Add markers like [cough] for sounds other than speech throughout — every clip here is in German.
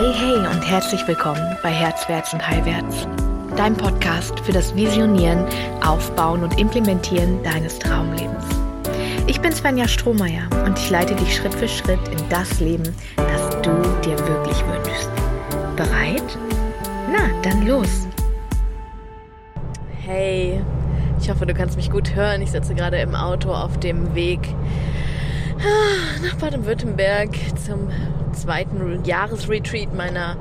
Hey, hey und herzlich willkommen bei Herzwärts und Heilwärts, dein Podcast für das Visionieren, Aufbauen und Implementieren deines Traumlebens. Ich bin Svenja Strohmeier und ich leite dich Schritt für Schritt in das Leben, das du dir wirklich wünschst. Bereit? Na, dann los! Hey, ich hoffe, du kannst mich gut hören. Ich sitze gerade im Auto auf dem Weg ah, nach Baden-Württemberg zum zweiten Jahresretreat meiner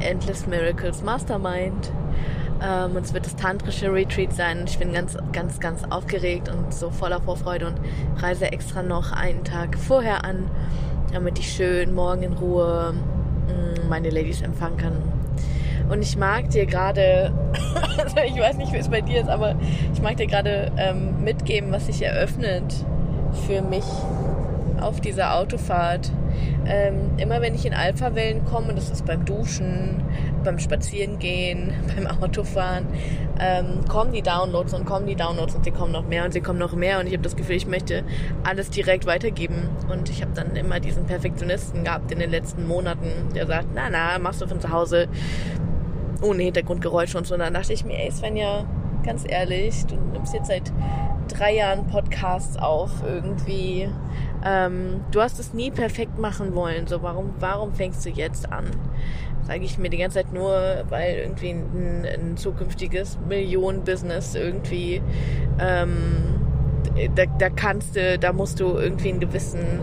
Endless Miracles Mastermind. Ähm, und es wird das tantrische Retreat sein. Ich bin ganz, ganz, ganz aufgeregt und so voller Vorfreude und reise extra noch einen Tag vorher an, damit ich schön morgen in Ruhe mm, meine Ladies empfangen kann. Und ich mag dir gerade, [coughs] also ich weiß nicht, wie es bei dir ist, aber ich mag dir gerade ähm, mitgeben, was sich eröffnet für mich auf dieser Autofahrt. Ähm, immer wenn ich in Alpha-Wellen komme, das ist beim Duschen, beim Spazierengehen, [laughs] beim Autofahren, ähm, kommen die Downloads und kommen die Downloads und sie kommen noch mehr und sie kommen noch mehr und ich habe das Gefühl, ich möchte alles direkt weitergeben. Und ich habe dann immer diesen Perfektionisten gehabt in den letzten Monaten, der sagt, na na, machst du von zu Hause ohne Hintergrundgeräusche und so. Und dann dachte ich mir, ey Svenja, ganz ehrlich, du nimmst jetzt seit drei Jahren Podcasts auf irgendwie. Ähm, du hast es nie perfekt machen wollen. So, warum, warum fängst du jetzt an? Sage ich mir die ganze Zeit nur, weil irgendwie ein, ein zukünftiges Millionen-Business irgendwie ähm, da, da kannst du, da musst du irgendwie einen gewissen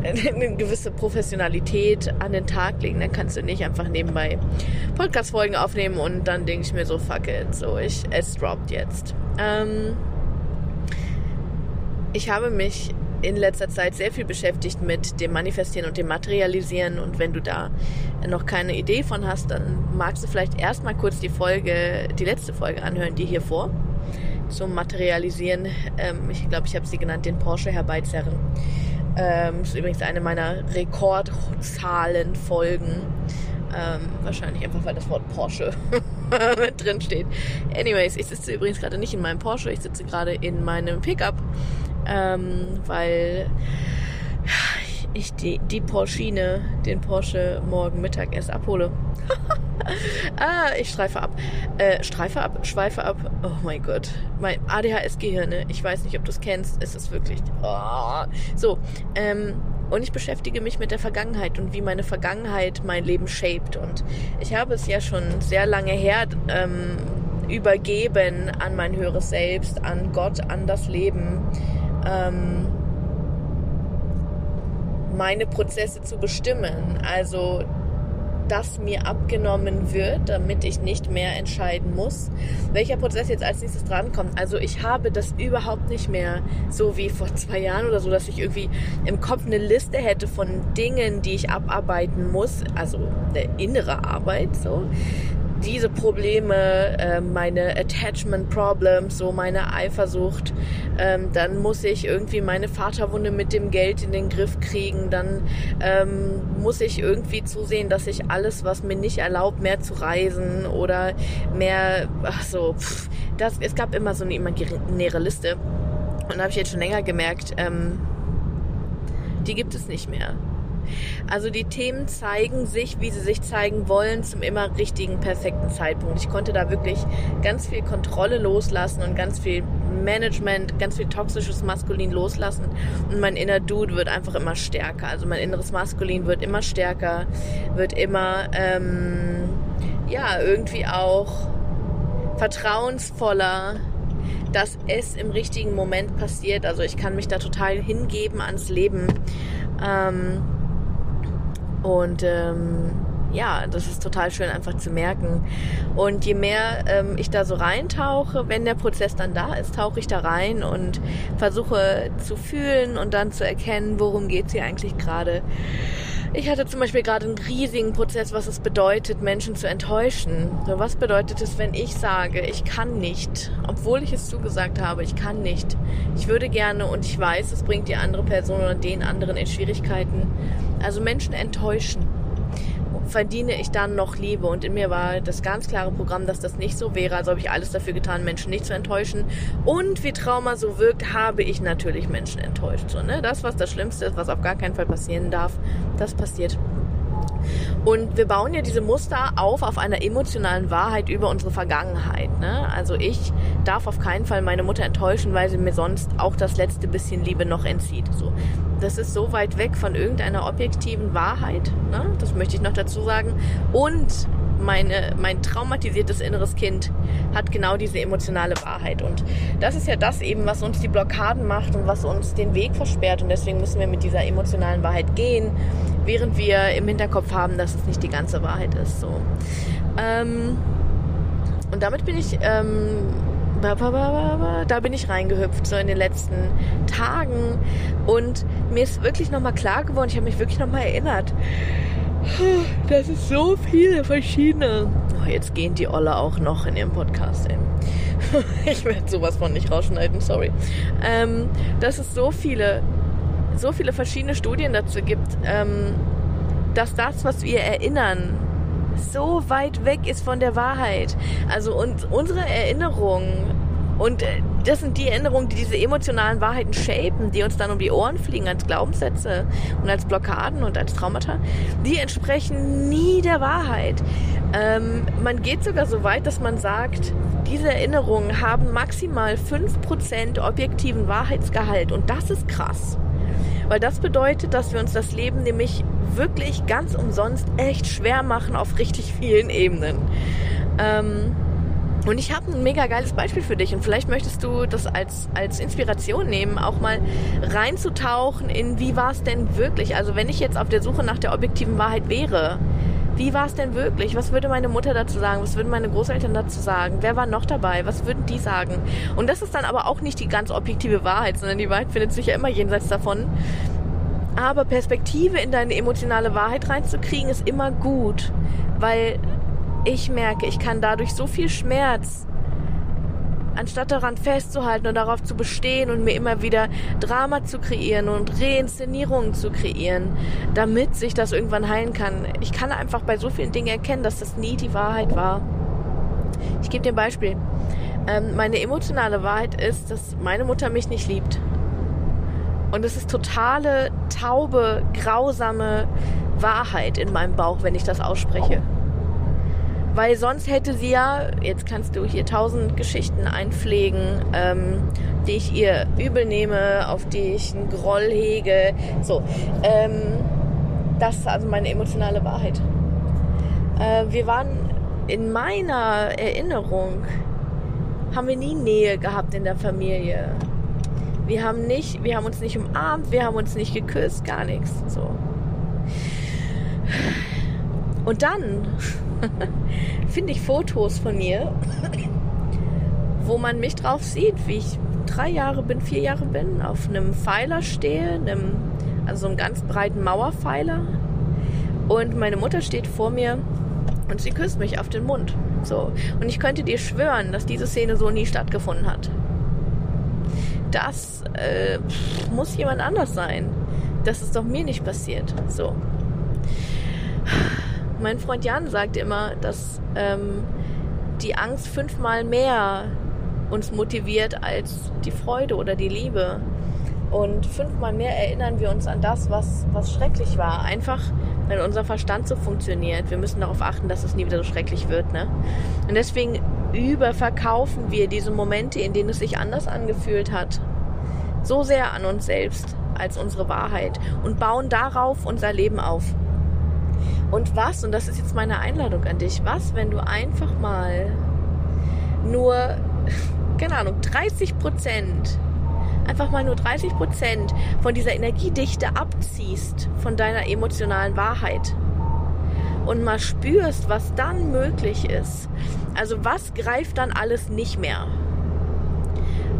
[laughs] eine gewisse Professionalität an den Tag legen. Dann kannst du nicht einfach nebenbei Podcast-Folgen aufnehmen und dann denke ich mir so, fuck it, so ich, es droppt jetzt. Ähm, ich habe mich in letzter Zeit sehr viel beschäftigt mit dem Manifestieren und dem Materialisieren und wenn du da noch keine Idee von hast, dann magst du vielleicht erstmal kurz die Folge, die letzte Folge anhören, die hier vor zum Materialisieren. Ähm, ich glaube, ich habe sie genannt, den Porsche herbeizerren. Ähm, ist übrigens eine meiner Rekordzahlen-Folgen. Ähm, wahrscheinlich einfach, weil das Wort Porsche [laughs] drin steht. Anyways, ich sitze übrigens gerade nicht in meinem Porsche, ich sitze gerade in meinem Pickup, ähm, weil ich die, die Porschine, den Porsche morgen Mittag erst abhole. [laughs] ah, ich streife ab. Äh, streife ab, schweife ab. Oh mein Gott. Mein ADHS-Gehirn, ne? ich weiß nicht, ob du es kennst. Es ist wirklich. Oh. So, ähm, und ich beschäftige mich mit der Vergangenheit und wie meine Vergangenheit mein Leben shaped. Und ich habe es ja schon sehr lange her ähm, übergeben an mein höheres Selbst, an Gott, an das Leben. Ähm, meine Prozesse zu bestimmen. Also das mir abgenommen wird, damit ich nicht mehr entscheiden muss, welcher Prozess jetzt als nächstes drankommt. Also ich habe das überhaupt nicht mehr so wie vor zwei Jahren oder so, dass ich irgendwie im Kopf eine Liste hätte von Dingen, die ich abarbeiten muss, also eine innere Arbeit so diese Probleme, äh, meine Attachment Problems, so meine Eifersucht, ähm, dann muss ich irgendwie meine Vaterwunde mit dem Geld in den Griff kriegen, dann ähm, muss ich irgendwie zusehen, dass ich alles, was mir nicht erlaubt, mehr zu reisen oder mehr, ach so, pff, das, es gab immer so eine imaginäre Liste. Und da habe ich jetzt schon länger gemerkt, ähm, die gibt es nicht mehr. Also die Themen zeigen sich, wie sie sich zeigen wollen, zum immer richtigen, perfekten Zeitpunkt. Ich konnte da wirklich ganz viel Kontrolle loslassen und ganz viel Management, ganz viel toxisches Maskulin loslassen und mein inner Dude wird einfach immer stärker. Also mein inneres Maskulin wird immer stärker, wird immer, ähm, ja, irgendwie auch vertrauensvoller, dass es im richtigen Moment passiert. Also ich kann mich da total hingeben ans Leben. Ähm, und ähm, ja, das ist total schön einfach zu merken. Und je mehr ähm, ich da so reintauche, wenn der Prozess dann da ist, tauche ich da rein und versuche zu fühlen und dann zu erkennen, worum geht's hier eigentlich gerade. Ich hatte zum Beispiel gerade einen riesigen Prozess, was es bedeutet, Menschen zu enttäuschen. Was bedeutet es, wenn ich sage, ich kann nicht, obwohl ich es zugesagt habe, ich kann nicht. Ich würde gerne und ich weiß, es bringt die andere Person oder den anderen in Schwierigkeiten. Also Menschen enttäuschen verdiene ich dann noch Liebe. Und in mir war das ganz klare Programm, dass das nicht so wäre. Also habe ich alles dafür getan, Menschen nicht zu enttäuschen. Und wie Trauma so wirkt, habe ich natürlich Menschen enttäuscht. So, ne? Das, was das Schlimmste ist, was auf gar keinen Fall passieren darf, das passiert. Und wir bauen ja diese Muster auf auf einer emotionalen Wahrheit über unsere Vergangenheit. Ne? Also ich darf auf keinen Fall meine Mutter enttäuschen, weil sie mir sonst auch das letzte bisschen Liebe noch entzieht. So. Das ist so weit weg von irgendeiner objektiven Wahrheit. Ne? Das möchte ich noch dazu sagen. Und meine, mein traumatisiertes inneres Kind hat genau diese emotionale Wahrheit. Und das ist ja das eben, was uns die Blockaden macht und was uns den Weg versperrt. Und deswegen müssen wir mit dieser emotionalen Wahrheit gehen, während wir im Hinterkopf haben, dass es nicht die ganze Wahrheit ist. So. Ähm, und damit bin ich, ähm, da bin ich reingehüpft, so in den letzten Tagen. Und mir ist wirklich nochmal klar geworden, ich habe mich wirklich nochmal erinnert, das ist so viele verschiedene. Oh, jetzt gehen die Olle auch noch in ihrem Podcast. Ey. [laughs] ich werde sowas von nicht rausschneiden, sorry. Ähm, dass es so viele, so viele verschiedene Studien dazu gibt, ähm, dass das, was wir erinnern, so weit weg ist von der Wahrheit. Also und unsere Erinnerungen und äh, das sind die Erinnerungen, die diese emotionalen Wahrheiten shapen, die uns dann um die Ohren fliegen als Glaubenssätze und als Blockaden und als Traumata. Die entsprechen nie der Wahrheit. Ähm, man geht sogar so weit, dass man sagt, diese Erinnerungen haben maximal 5% objektiven Wahrheitsgehalt. Und das ist krass. Weil das bedeutet, dass wir uns das Leben nämlich wirklich ganz umsonst echt schwer machen auf richtig vielen Ebenen. Ähm, und ich habe ein mega geiles Beispiel für dich und vielleicht möchtest du das als, als Inspiration nehmen, auch mal reinzutauchen in, wie war es denn wirklich? Also wenn ich jetzt auf der Suche nach der objektiven Wahrheit wäre, wie war es denn wirklich? Was würde meine Mutter dazu sagen? Was würden meine Großeltern dazu sagen? Wer war noch dabei? Was würden die sagen? Und das ist dann aber auch nicht die ganz objektive Wahrheit, sondern die Wahrheit findet sich ja immer jenseits davon. Aber Perspektive in deine emotionale Wahrheit reinzukriegen, ist immer gut, weil ich merke, ich kann dadurch so viel Schmerz, anstatt daran festzuhalten und darauf zu bestehen und mir immer wieder Drama zu kreieren und Reinszenierungen zu kreieren, damit sich das irgendwann heilen kann. Ich kann einfach bei so vielen Dingen erkennen, dass das nie die Wahrheit war. Ich gebe dir ein Beispiel. Ähm, meine emotionale Wahrheit ist, dass meine Mutter mich nicht liebt. Und es ist totale, taube, grausame Wahrheit in meinem Bauch, wenn ich das ausspreche. Weil sonst hätte sie ja, jetzt kannst du hier tausend Geschichten einpflegen, ähm, die ich ihr übel nehme, auf die ich einen Groll hege. So, ähm, das ist also meine emotionale Wahrheit. Äh, wir waren in meiner Erinnerung, haben wir nie Nähe gehabt in der Familie. Wir haben nicht, wir haben uns nicht umarmt, wir haben uns nicht geküsst, gar nichts. So. Und dann [laughs] finde ich Fotos von mir, wo man mich drauf sieht, wie ich drei Jahre bin, vier Jahre bin, auf einem Pfeiler stehe, einem, also so einem ganz breiten Mauerpfeiler. Und meine Mutter steht vor mir und sie küsst mich auf den Mund. So. Und ich könnte dir schwören, dass diese Szene so nie stattgefunden hat. Das äh, muss jemand anders sein. Das ist doch mir nicht passiert. So. Mein Freund Jan sagt immer, dass ähm, die Angst fünfmal mehr uns motiviert als die Freude oder die Liebe. Und fünfmal mehr erinnern wir uns an das, was, was schrecklich war. Einfach, weil unser Verstand so funktioniert. Wir müssen darauf achten, dass es nie wieder so schrecklich wird. Ne? Und deswegen überverkaufen wir diese Momente, in denen es sich anders angefühlt hat, so sehr an uns selbst als unsere Wahrheit und bauen darauf unser Leben auf. Und was, und das ist jetzt meine Einladung an dich, was, wenn du einfach mal nur, [laughs] keine Ahnung, 30 Prozent, einfach mal nur 30 Prozent von dieser Energiedichte abziehst, von deiner emotionalen Wahrheit und mal spürst, was dann möglich ist. Also was greift dann alles nicht mehr?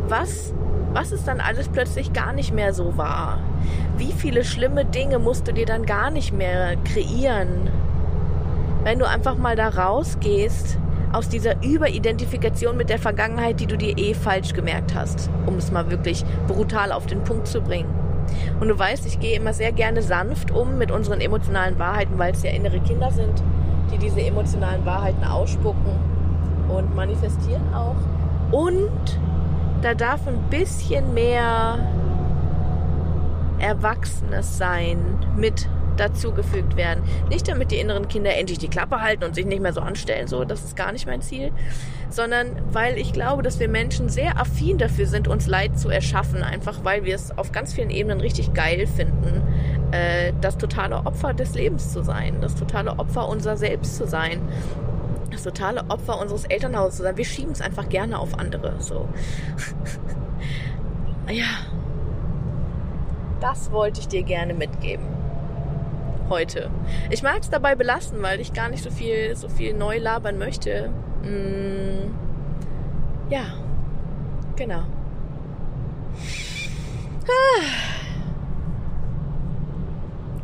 Was was ist dann alles plötzlich gar nicht mehr so wahr? Wie viele schlimme Dinge musst du dir dann gar nicht mehr kreieren? Wenn du einfach mal da rausgehst aus dieser Überidentifikation mit der Vergangenheit, die du dir eh falsch gemerkt hast, um es mal wirklich brutal auf den Punkt zu bringen. Und du weißt, ich gehe immer sehr gerne sanft um mit unseren emotionalen Wahrheiten, weil es ja innere Kinder sind, die diese emotionalen Wahrheiten ausspucken und manifestieren auch. Und da darf ein bisschen mehr Erwachsenes sein mit dazugefügt werden. Nicht damit die inneren Kinder endlich die Klappe halten und sich nicht mehr so anstellen, so, das ist gar nicht mein Ziel, sondern weil ich glaube, dass wir Menschen sehr affin dafür sind, uns Leid zu erschaffen, einfach weil wir es auf ganz vielen Ebenen richtig geil finden, äh, das totale Opfer des Lebens zu sein, das totale Opfer unser Selbst zu sein das totale Opfer unseres Elternhauses zu sein. Wir schieben es einfach gerne auf andere. So. [laughs] ja. Das wollte ich dir gerne mitgeben. Heute. Ich mag es dabei belassen, weil ich gar nicht so viel, so viel neu labern möchte. Mm, ja. Genau.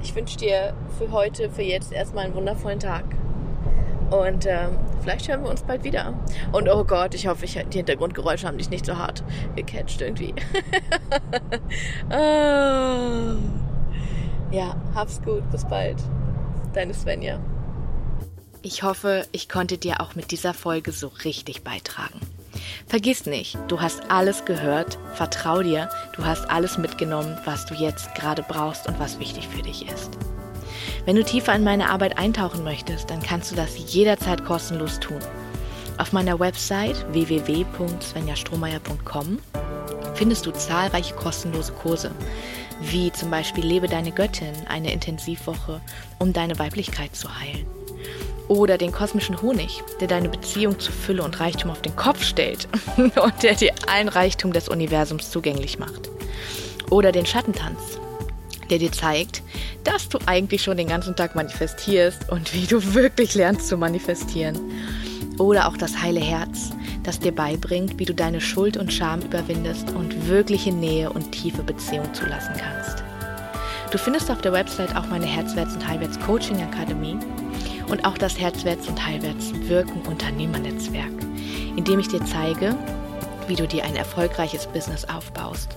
Ich wünsche dir für heute, für jetzt erstmal einen wundervollen Tag. Und ähm, vielleicht hören wir uns bald wieder. Und oh Gott, ich hoffe, ich, die Hintergrundgeräusche haben dich nicht so hart gecatcht irgendwie. oh. [laughs] Ja, hab's gut. Bis bald. Deine Svenja. Ich hoffe, ich konnte dir auch mit dieser Folge so richtig beitragen. Vergiss nicht, du hast alles gehört, vertrau dir, du hast alles mitgenommen, was du jetzt gerade brauchst und was wichtig für dich ist. Wenn du tiefer in meine Arbeit eintauchen möchtest, dann kannst du das jederzeit kostenlos tun. Auf meiner Website www.svenjastrohmeier.com findest du zahlreiche kostenlose Kurse, wie zum Beispiel Lebe deine Göttin, eine Intensivwoche, um deine Weiblichkeit zu heilen. Oder den kosmischen Honig, der deine Beziehung zu Fülle und Reichtum auf den Kopf stellt [laughs] und der dir allen Reichtum des Universums zugänglich macht. Oder den Schattentanz, der dir zeigt, dass du eigentlich schon den ganzen Tag manifestierst und wie du wirklich lernst zu manifestieren. Oder auch das heile Herz, das dir beibringt, wie du deine Schuld und Scham überwindest und wirkliche Nähe und tiefe Beziehung zulassen kannst. Du findest auf der Website auch meine Herzwärts- und Heilwärts Coaching Akademie und auch das Herzwärts- und Heilwärts Wirken Unternehmernetzwerk, in dem ich dir zeige, wie du dir ein erfolgreiches Business aufbaust